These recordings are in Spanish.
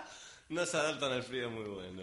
no se adaptan al frío muy bueno.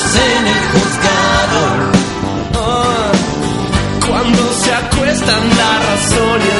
horas en el juzgado. Oh, cuando se acuestan la razón y el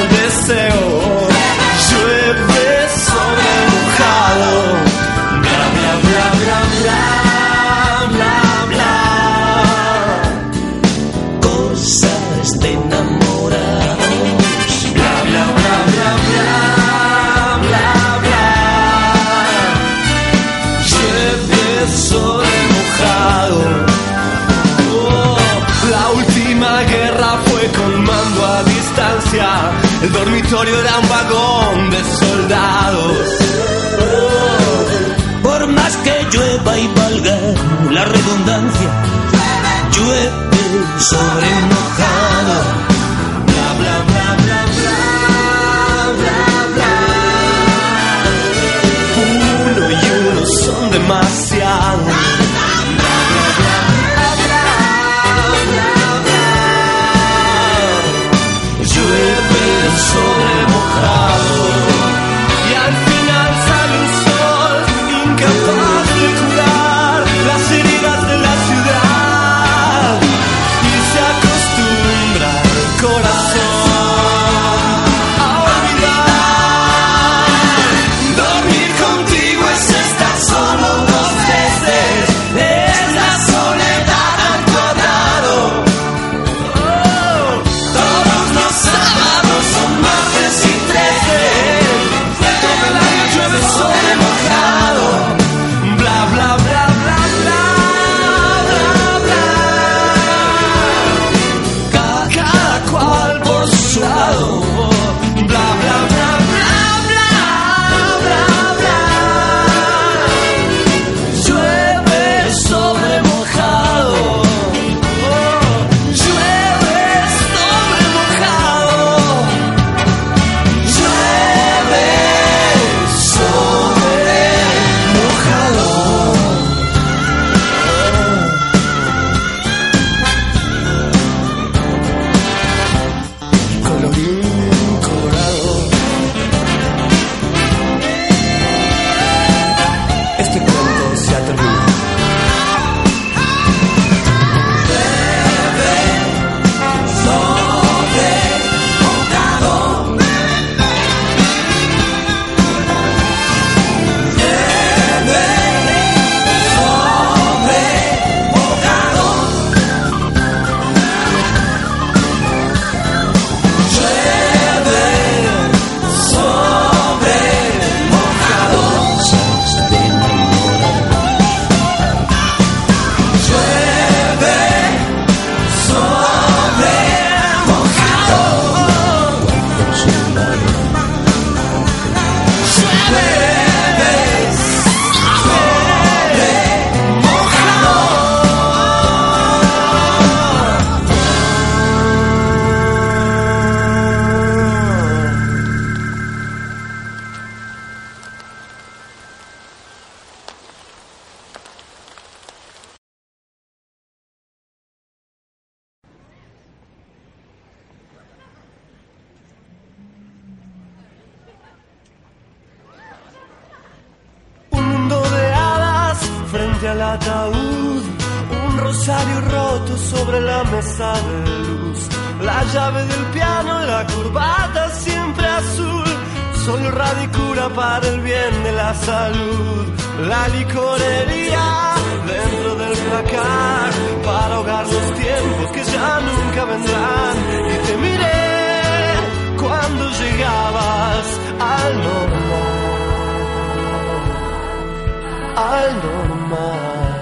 al normal.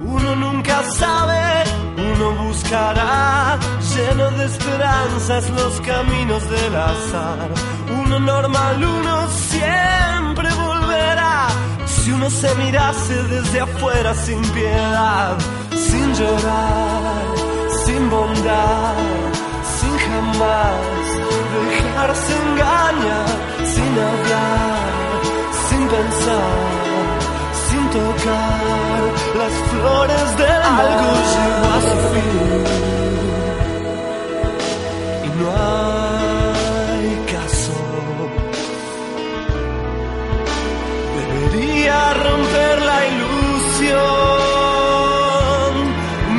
Uno nunca sabe, uno buscará, lleno de esperanzas los caminos del azar. Uno normal, uno siempre volverá. Si uno se mirase desde afuera sin piedad, sin llorar, sin bondad, sin jamás dejarse engañar, sin hablar pensar, sin tocar las flores del mar. Algo llegó a su fin y no hay caso. Debería romper la ilusión,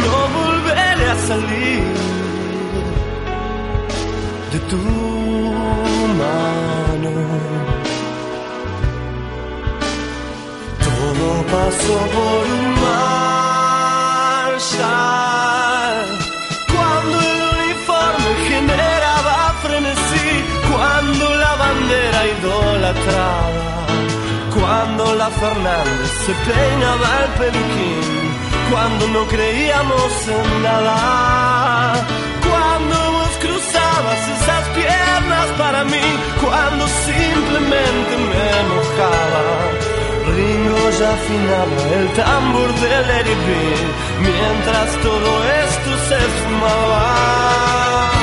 no volveré a salir de tu sobre un marshal. Cuando el uniforme generaba frenesí, cuando la bandera idolatraba, cuando la Fernández se peinaba el peluquín, cuando no creíamos en nada, cuando vos cruzabas esas piernas para mí, cuando simplemente me mojaba Ringo ya afinaba el tambor del eribín mientras todo esto se esfumaba.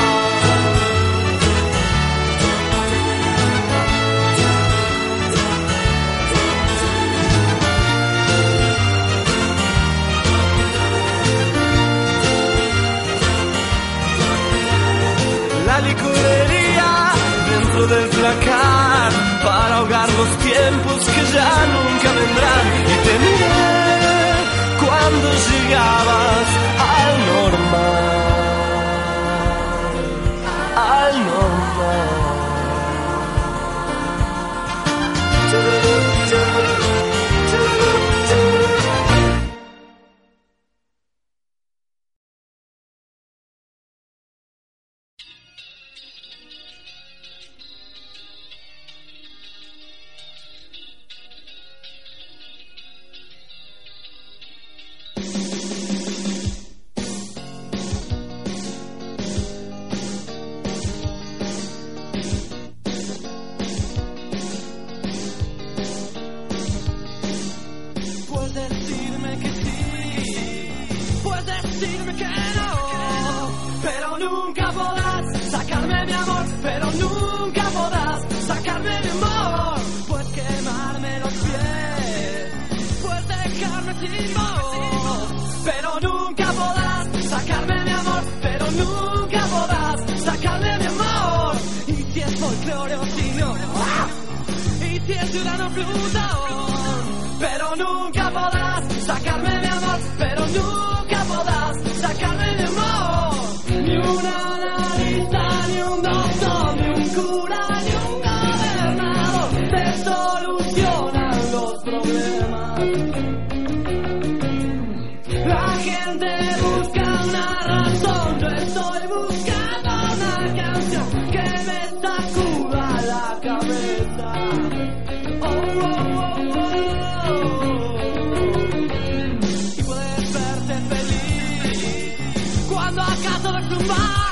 Bye.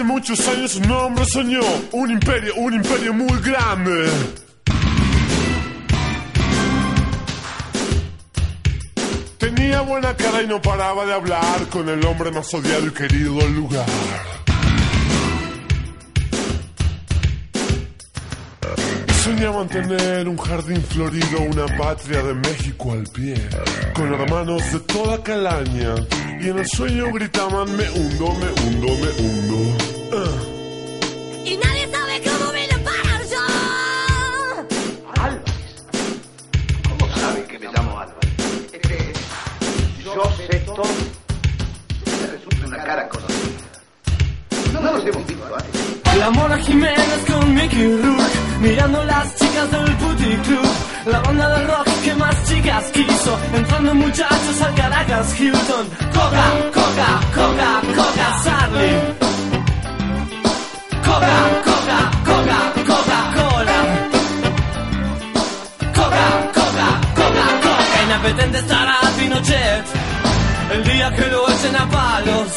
Hace muchos años un hombre soñó un imperio, un imperio muy grande. Tenía buena cara y no paraba de hablar con el hombre más odiado y querido del lugar. Soñaban tener un jardín florido, una patria de México al pie, con hermanos de toda calaña. Y en el sueño gritaban, me hundo, me hundo, me hundo. Y nadie sabe cómo vine a parar yo. Álvarez. ¿Cómo sabe que me llamo Álvarez? Es que yo sé todo. Me resulta una cara conocida. No nos hemos visto antes. La Mona Jiménez con Mickey Rourke Mirando las chicas del Booty Club La banda de rock que más chicas quiso. Entrando muchachos al Caracas Hilton. Coca, Coca, Coca, Coca, Charlie. Coca, Coca, Coca, Coca-Cola Coca, Coca, Coca, Coca. Inapetente estará Pinochet. El día que lo echen a palos.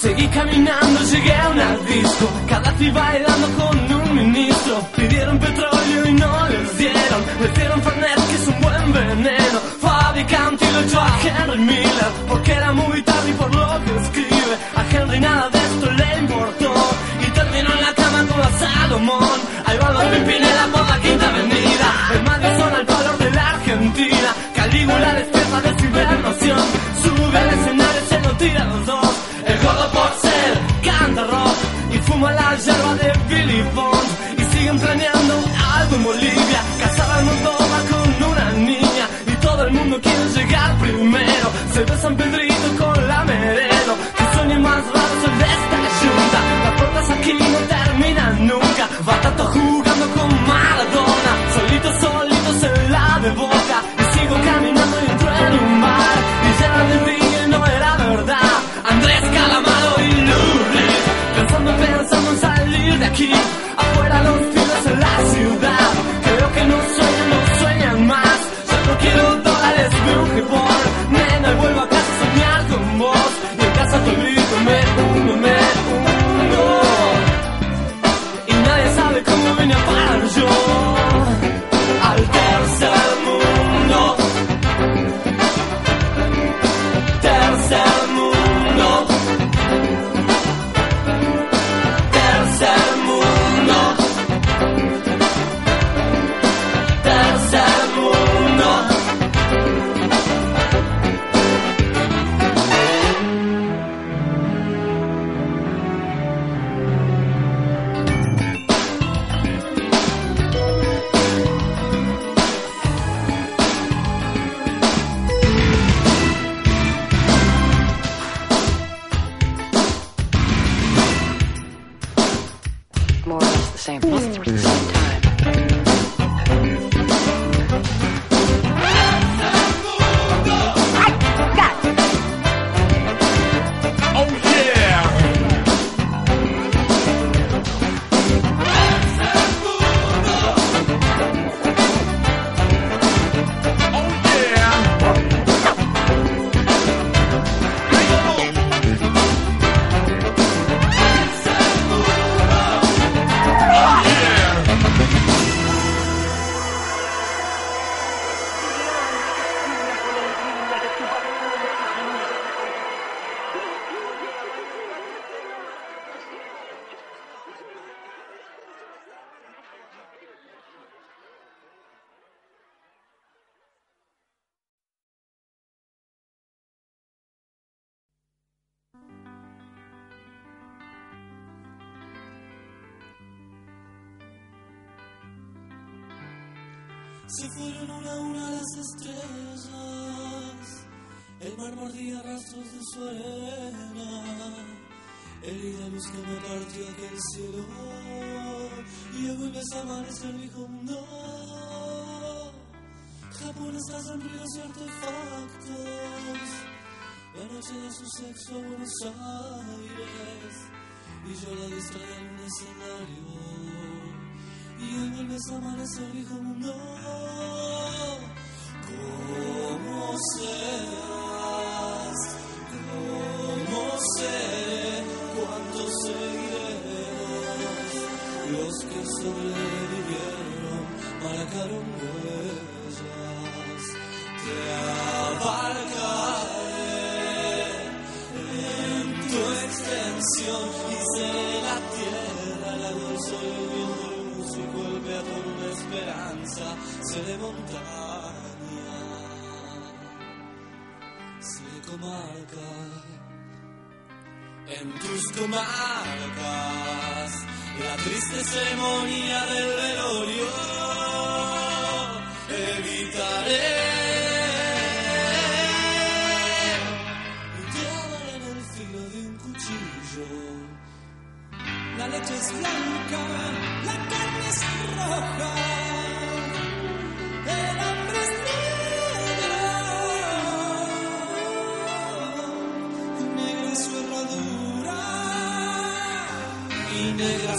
Seguí caminando, llegué a una disco. Gaddafi bailando con un ministro Pidieron petróleo y no les dieron Les dieron Fernet, que es un buen veneno. Fabricante y lo echó a Henry Miller Porque era muy tarde y por lo que escribe. A Henry nada de esto le importó. Y terminó en la cama con la Salomón. Ahí va Don Pimpinela por la quinta avenida. El Madison al color de la Argentina. Calígula despierta de su hibernación. Sube al escenario, se lo tira a los dos. El gordo por ser canta rock y fuma la yerba de Billy Bond en Bolivia, casar al Moldova con una niña y todo el mundo quiere llegar primero. Se ve San que me partió aquel cielo, y el mes amanecer dijo no, Japón está en ríos y artefactos, ya no marcha de su sexo a Buenos Aires. Y yo la distrae en un escenario. Y hoy vuelves a amanecer viejo mundo sobrevivieron marcaron huellas Te abarcaré en tu extensión Hice la tierra, la luz, el viento, el músico, el peatón, una esperanza Seré montaña, seré comarca en tus comarcas la triste ceremonia del velorio evitaré. Y te amaré en el filo de un cuchillo la leche es blanca la carne es roja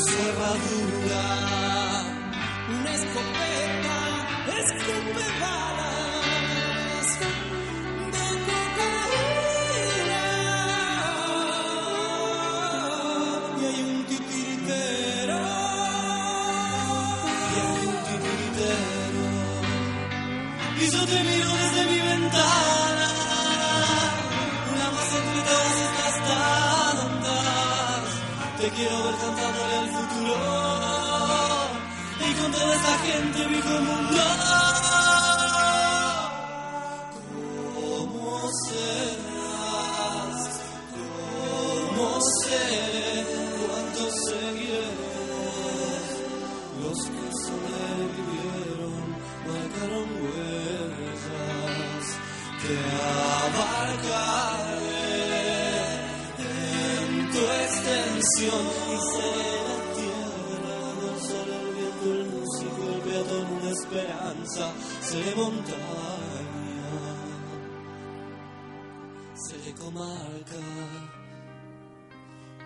y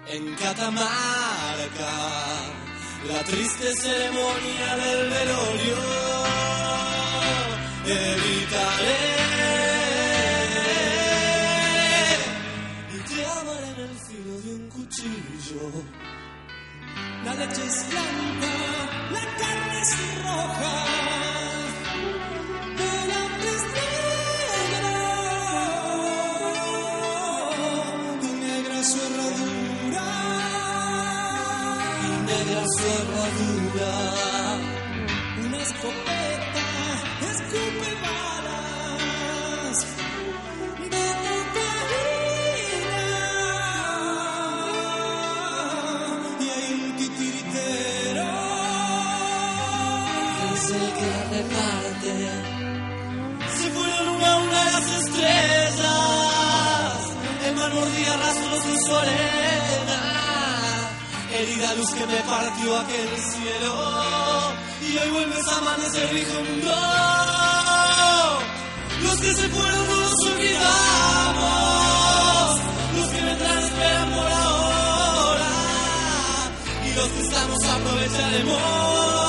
en Catamarca, la triste ceremonia del velorio, evitaré amaré en el filo de un cuchillo. La leche es blanca, la carne es roja, herradura. Una escopeta escupe balas. De cocaína y hay un titiritero. Que es el que reparte. Se fueron a una las estrellas, el mar mordía rastros de su herida luz que me partió aquel cielo y hoy vuelves a amanecer viejo mundo. Los que se fueron no los olvidamos, los que vendrán esperan por ahora y los que estamos aprovecharemos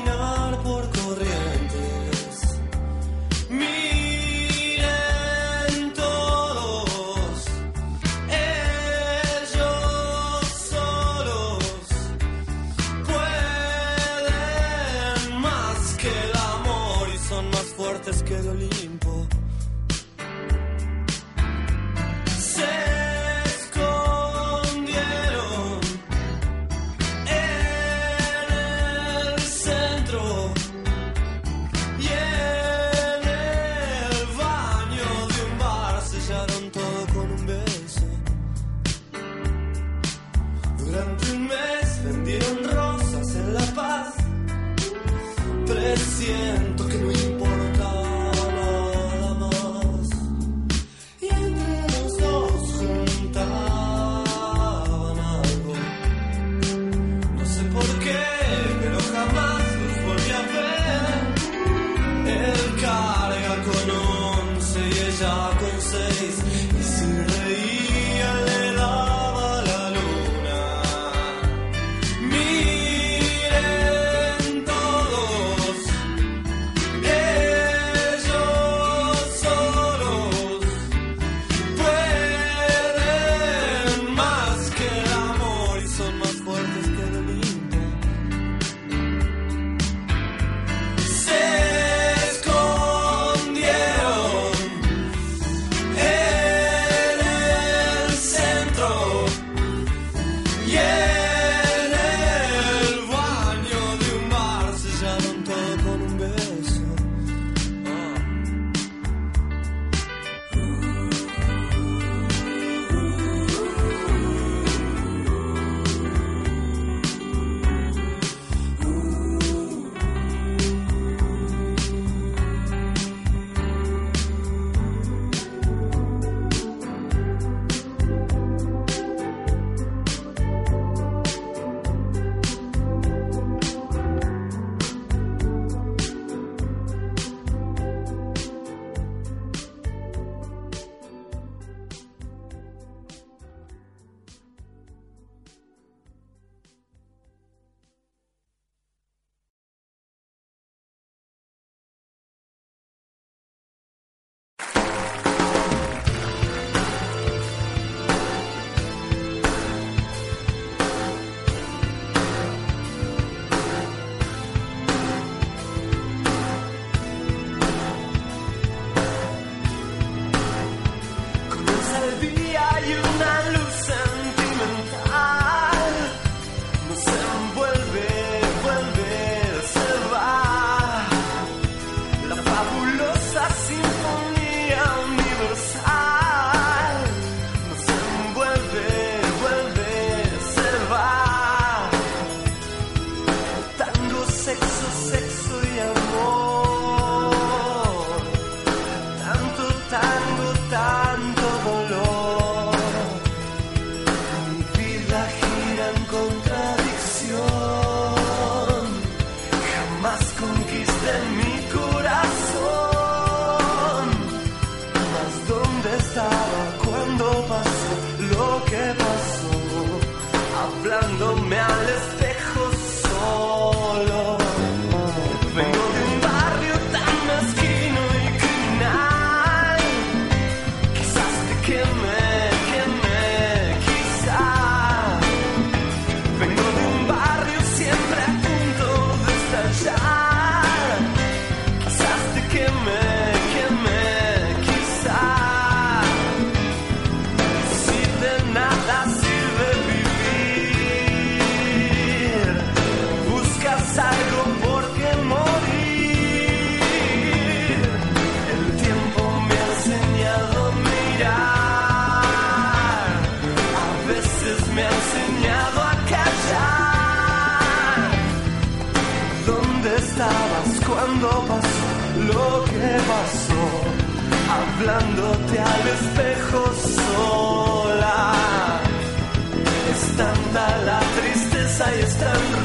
system.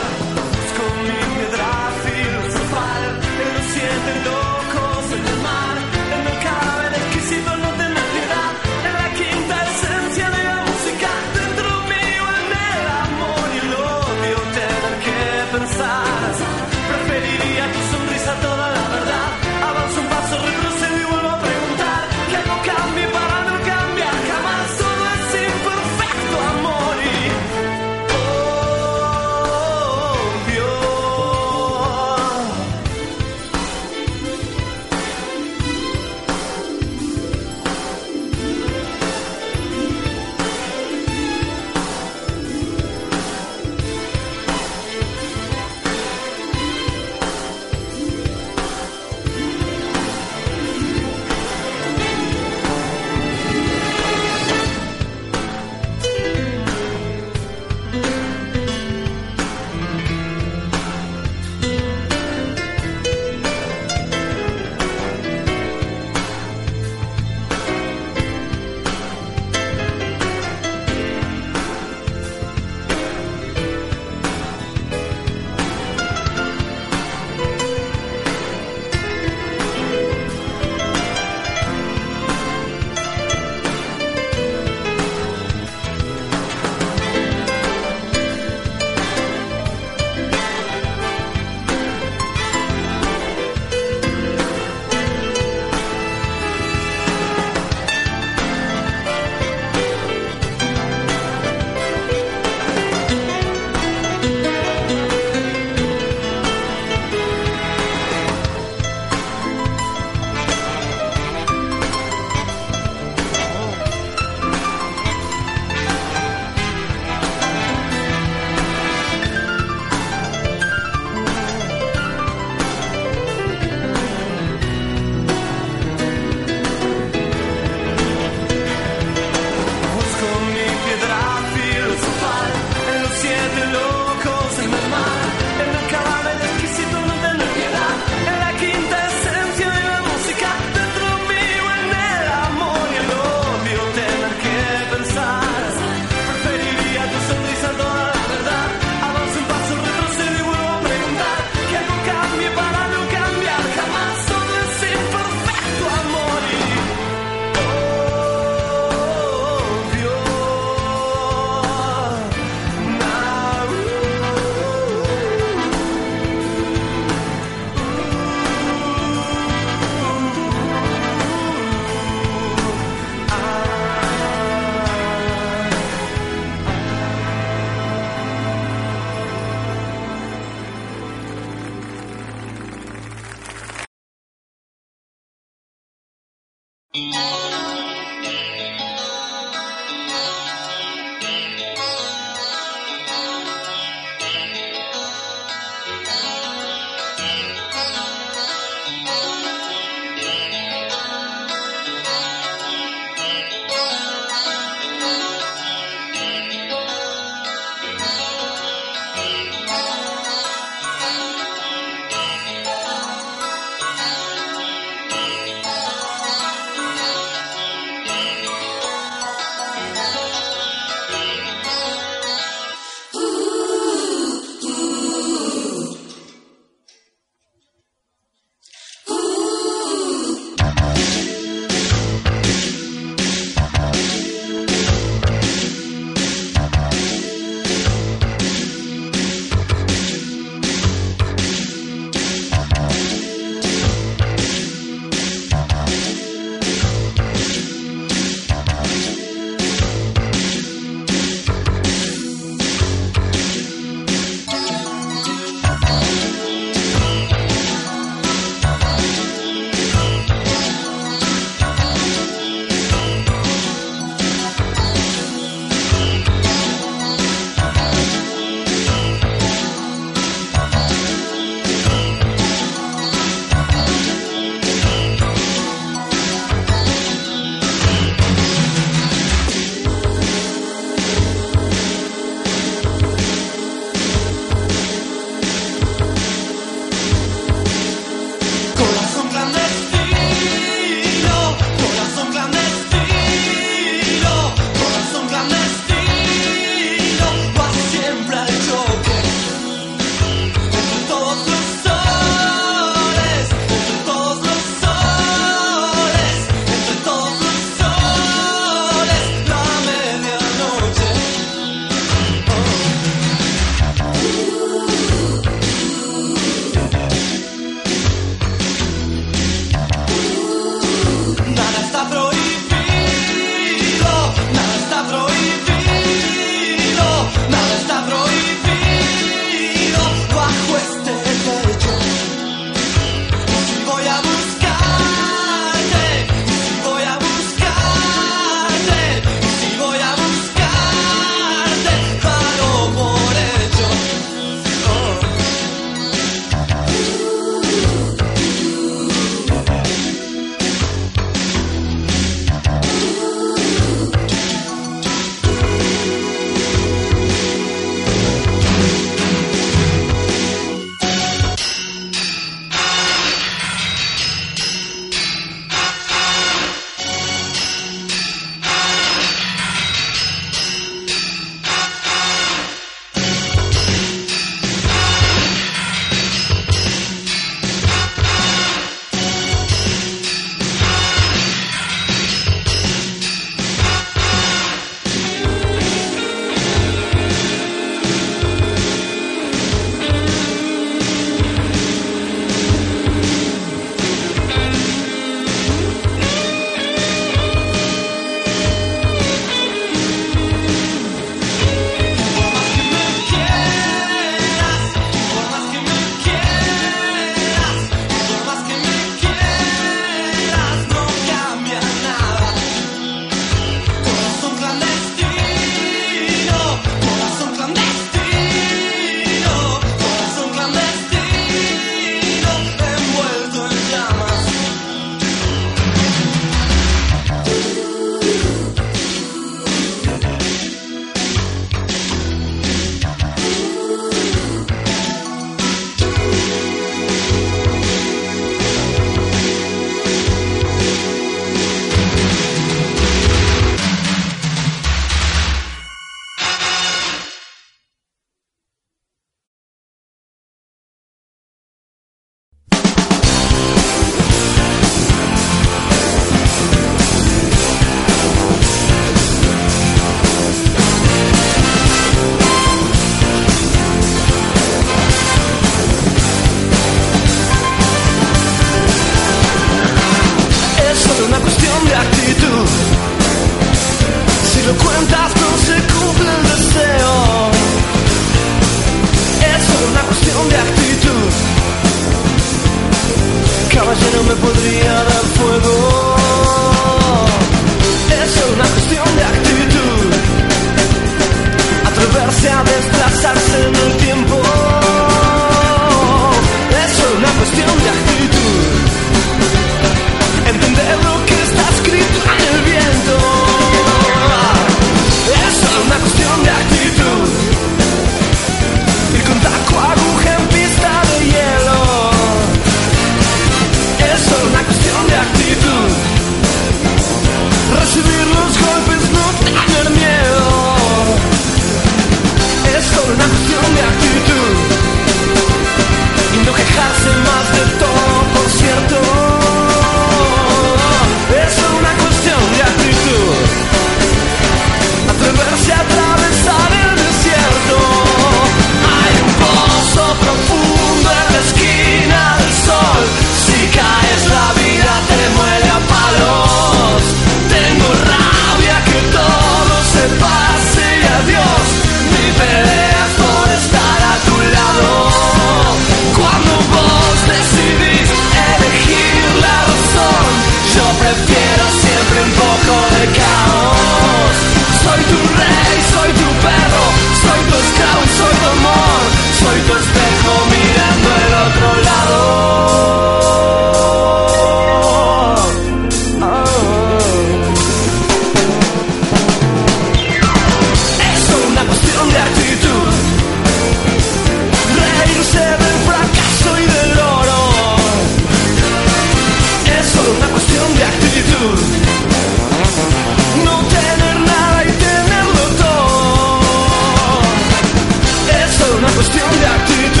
Mas que olhar que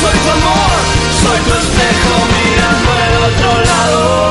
soy tu amor, soy tu espejo mirando al otro lado.